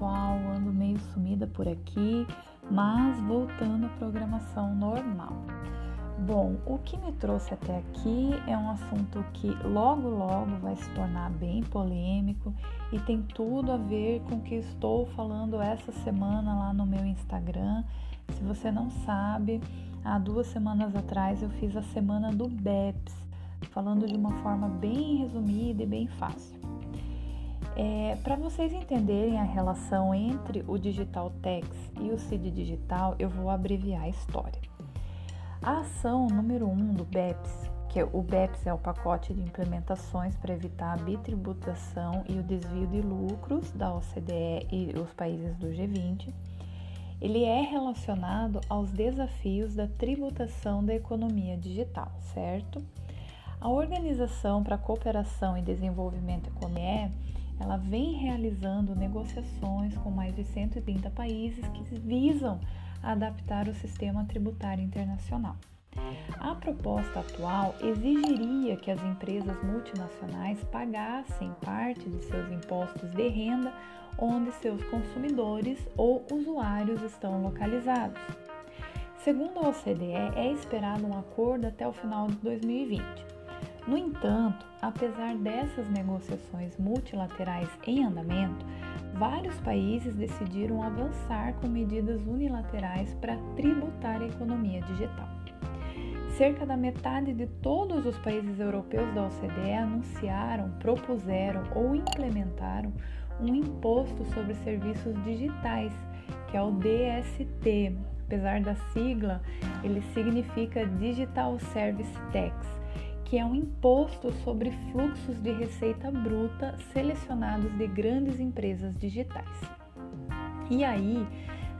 pessoal, ando meio sumida por aqui, mas voltando à programação normal. Bom, o que me trouxe até aqui é um assunto que logo logo vai se tornar bem polêmico e tem tudo a ver com o que estou falando essa semana lá no meu Instagram. Se você não sabe, há duas semanas atrás eu fiz a semana do BEPS, falando de uma forma bem resumida e bem fácil. É, Para vocês entenderem a relação entre o Digital Tax e o CID Digital, eu vou abreviar a história. A ação número 1 um do BEPS, que é, o BEPS é o pacote de implementações para evitar a bitributação e o desvio de lucros da OCDE e os países do G20, ele é relacionado aos desafios da tributação da economia digital, certo? A Organização para a Cooperação e Desenvolvimento Econômico ela vem realizando negociações com mais de 130 países que visam adaptar o sistema tributário internacional. A proposta atual exigiria que as empresas multinacionais pagassem parte de seus impostos de renda onde seus consumidores ou usuários estão localizados. Segundo a OCDE, é esperado um acordo até o final de 2020. No entanto, apesar dessas negociações multilaterais em andamento, vários países decidiram avançar com medidas unilaterais para tributar a economia digital. Cerca da metade de todos os países europeus da OCDE anunciaram, propuseram ou implementaram um imposto sobre serviços digitais, que é o DST. Apesar da sigla, ele significa Digital Service Tax que é um imposto sobre fluxos de receita bruta selecionados de grandes empresas digitais. E aí,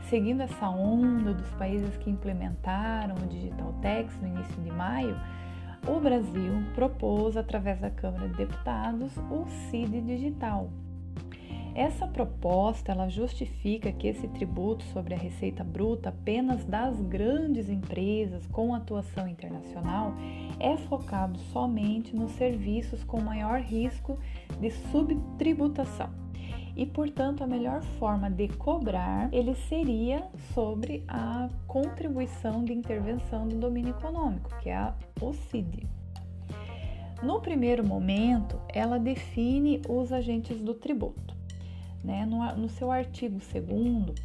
seguindo essa onda dos países que implementaram o Digital Tax no início de maio, o Brasil propôs, através da Câmara de Deputados, o CID Digital, essa proposta ela justifica que esse tributo sobre a receita bruta apenas das grandes empresas com atuação internacional é focado somente nos serviços com maior risco de subtributação. E, portanto, a melhor forma de cobrar ele seria sobre a contribuição de intervenção do domínio econômico, que é a OCID. No primeiro momento, ela define os agentes do tributo. Né? No, no seu artigo 2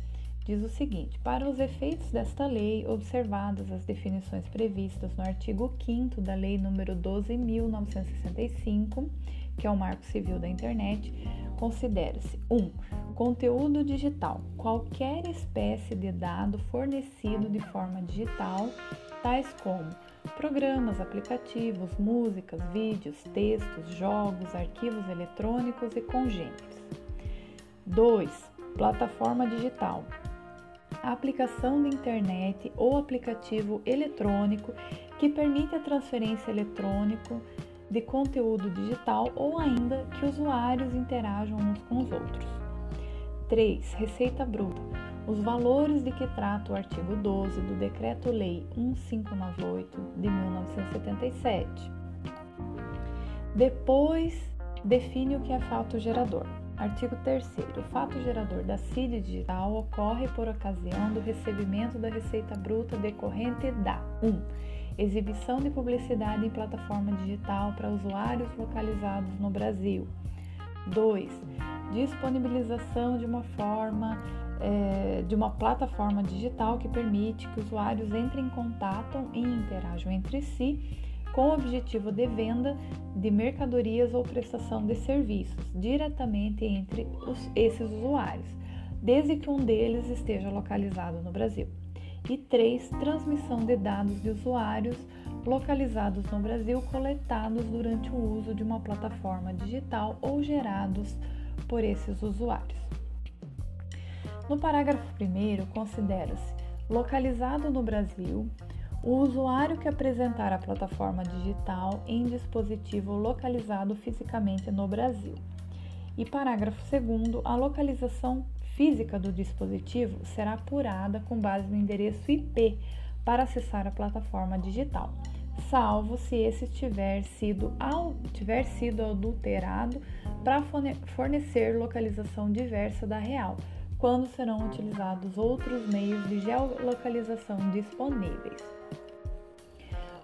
diz o seguinte: para os efeitos desta lei, observadas as definições previstas no artigo 5 da Lei nº 12.965, que é o Marco Civil da Internet, considera-se 1. Um, conteúdo digital, qualquer espécie de dado fornecido de forma digital, tais como programas, aplicativos, músicas, vídeos, textos, jogos, arquivos eletrônicos e congêneres. 2. Plataforma digital. A aplicação de internet ou aplicativo eletrônico que permite a transferência eletrônica de conteúdo digital ou ainda que usuários interajam uns com os outros. 3. Receita bruta. Os valores de que trata o artigo 12 do Decreto-Lei 1598 de 1977. Depois, define o que é fato gerador. Artigo 3 O fato gerador da CID digital ocorre por ocasião do recebimento da receita bruta decorrente da 1. Um, exibição de publicidade em plataforma digital para usuários localizados no Brasil. 2. Disponibilização de uma forma é, de uma plataforma digital que permite que usuários entrem em contato e interajam entre si com o objetivo de venda de mercadorias ou prestação de serviços diretamente entre os, esses usuários, desde que um deles esteja localizado no Brasil. E 3. Transmissão de dados de usuários localizados no Brasil coletados durante o uso de uma plataforma digital ou gerados por esses usuários. No parágrafo 1, considera-se localizado no Brasil o usuário que apresentar a plataforma digital em dispositivo localizado fisicamente no Brasil. E parágrafo 2 a localização física do dispositivo será apurada com base no endereço IP para acessar a plataforma digital, salvo se esse tiver sido, tiver sido adulterado para fornecer localização diversa da real, quando serão utilizados outros meios de geolocalização disponíveis.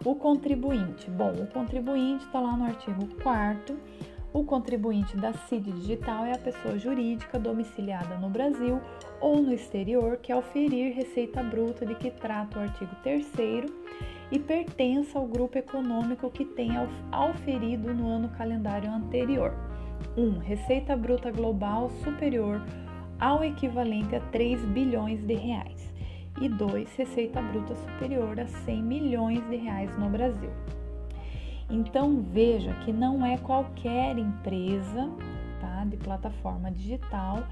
O contribuinte. Bom, o contribuinte está lá no artigo 4 o contribuinte da CID digital é a pessoa jurídica domiciliada no Brasil ou no exterior que oferir receita bruta de que trata o artigo 3 e pertença ao grupo econômico que tenha auferido no ano calendário anterior. 1. Um, receita bruta global superior ao equivalente a 3 bilhões de reais. E 2. Receita bruta superior a 100 milhões de reais no Brasil. Então veja que não é qualquer empresa tá, de plataforma digital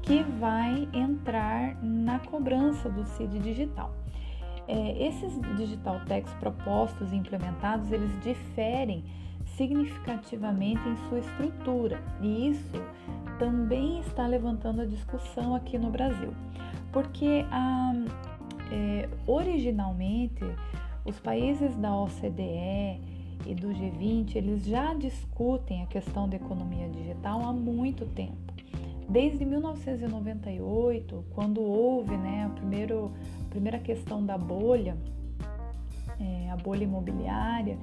que vai entrar na cobrança do CID digital. É, esses digital techs propostos e implementados, eles diferem significativamente em sua estrutura e isso também está levantando a discussão aqui no Brasil, porque a, é, originalmente os países da OCDE e do G20, eles já discutem a questão da economia digital há muito tempo. Desde 1998, quando houve né, a, primeiro, a primeira questão da bolha, é, a bolha imobiliária,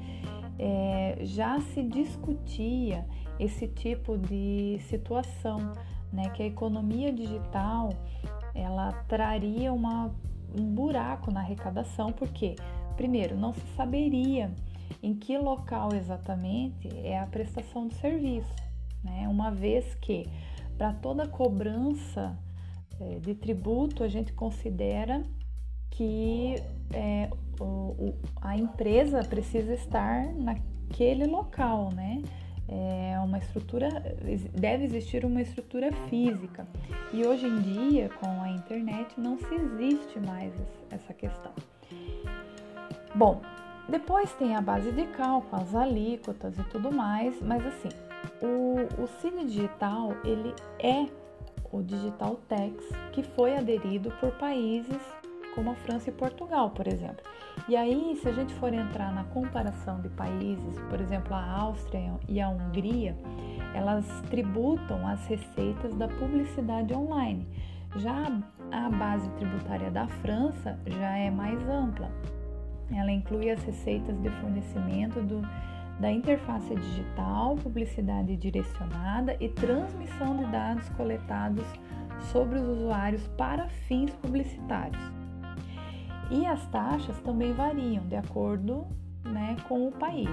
é, já se discutia esse tipo de situação, né, que a economia digital ela traria uma, um buraco na arrecadação, porque, primeiro, não se saberia em que local exatamente é a prestação do serviço, né? Uma vez que para toda cobrança é, de tributo a gente considera que é, o, a empresa precisa estar naquele local, né? É uma estrutura, deve existir uma estrutura física. E hoje em dia, com a internet, não se existe mais essa questão. Bom, depois tem a base de cálculo, as alíquotas e tudo mais, mas assim, o, o Cine Digital, ele é o Digital Tax que foi aderido por países como a França e Portugal, por exemplo. E aí, se a gente for entrar na comparação de países, por exemplo, a Áustria e a Hungria, elas tributam as receitas da publicidade online. Já a base tributária da França já é mais ampla. Ela inclui as receitas de fornecimento do, da interface digital, publicidade direcionada e transmissão de dados coletados sobre os usuários para fins publicitários. E as taxas também variam de acordo né, com o país.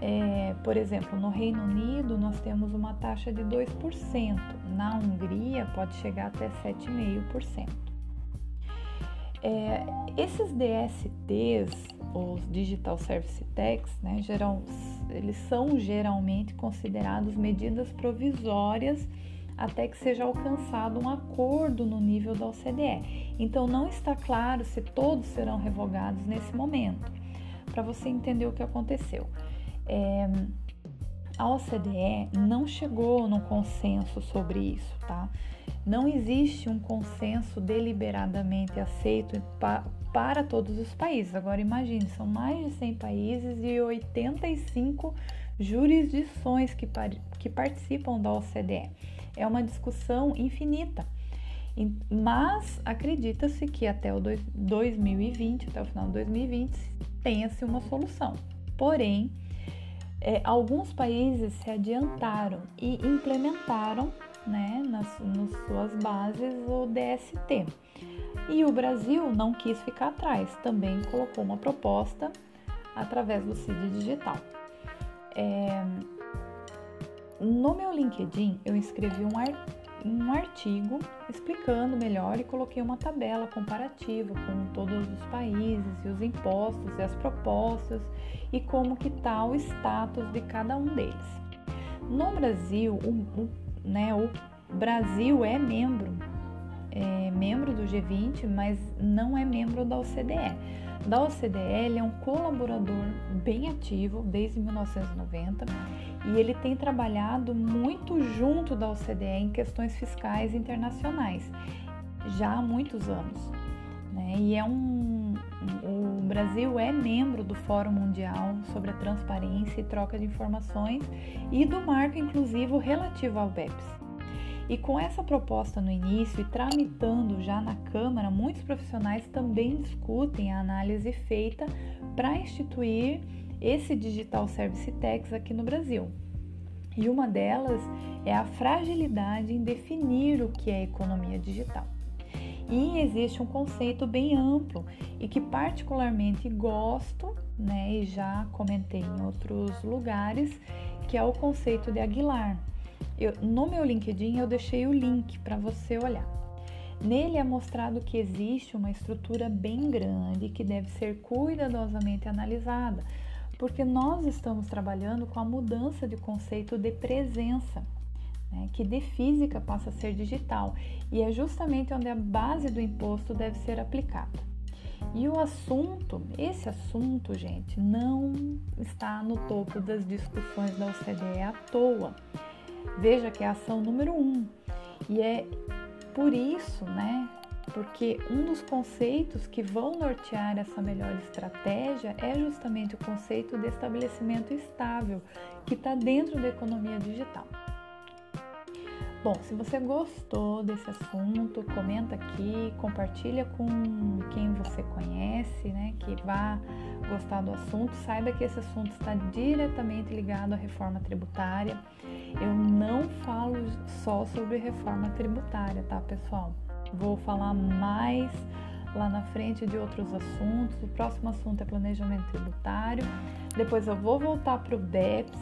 É, por exemplo, no Reino Unido nós temos uma taxa de 2%, na Hungria pode chegar até 7,5%. É, esses DSTs, os Digital Service Tax, né, geral, eles são geralmente considerados medidas provisórias até que seja alcançado um acordo no nível da OCDE. Então não está claro se todos serão revogados nesse momento. Para você entender o que aconteceu. É, a OCDE não chegou no consenso sobre isso, tá? Não existe um consenso deliberadamente aceito para todos os países. Agora imagine, são mais de 100 países e 85 jurisdições que, que participam da OCDE. É uma discussão infinita. Mas acredita-se que até o 2020, até o final de 2020, tenha-se uma solução. Porém, é, alguns países se adiantaram e implementaram né, nas, nas suas bases o DST. E o Brasil não quis ficar atrás, também colocou uma proposta através do CID Digital. É, no meu LinkedIn eu escrevi um, ar, um artigo explicando melhor e coloquei uma tabela comparativa com todos os países e os impostos e as propostas e como que está o status de cada um deles. No Brasil, o, o né, o Brasil é membro, é membro do G20, mas não é membro da OCDE. Da OCDE, ele é um colaborador bem ativo desde 1990 e ele tem trabalhado muito junto da OCDE em questões fiscais internacionais já há muitos anos. Né? E é um, o Brasil é membro do Fórum Mundial sobre a Transparência e Troca de Informações e do marco inclusivo relativo ao BEPS. E com essa proposta no início e tramitando já na Câmara, muitos profissionais também discutem a análise feita para instituir esse Digital Service Tax aqui no Brasil. E uma delas é a fragilidade em definir o que é economia digital. E existe um conceito bem amplo e que particularmente gosto, né, e já comentei em outros lugares, que é o conceito de Aguilar. Eu, no meu LinkedIn eu deixei o link para você olhar. Nele é mostrado que existe uma estrutura bem grande que deve ser cuidadosamente analisada, porque nós estamos trabalhando com a mudança de conceito de presença, né, que de física passa a ser digital, e é justamente onde a base do imposto deve ser aplicada. E o assunto, esse assunto, gente, não está no topo das discussões da OCDE à toa. Veja que é a ação número um. E é por isso, né? Porque um dos conceitos que vão nortear essa melhor estratégia é justamente o conceito de estabelecimento estável, que está dentro da economia digital. Bom, se você gostou desse assunto, comenta aqui, compartilha com quem você conhece, né, que vá gostar do assunto. Saiba que esse assunto está diretamente ligado à reforma tributária. Eu não falo só sobre reforma tributária, tá, pessoal? Vou falar mais lá na frente de outros assuntos. O próximo assunto é planejamento tributário. Depois eu vou voltar para o BEPS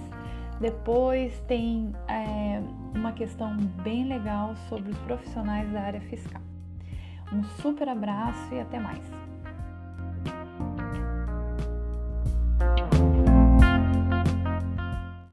depois tem é, uma questão bem legal sobre os profissionais da área fiscal. Um super abraço e até mais!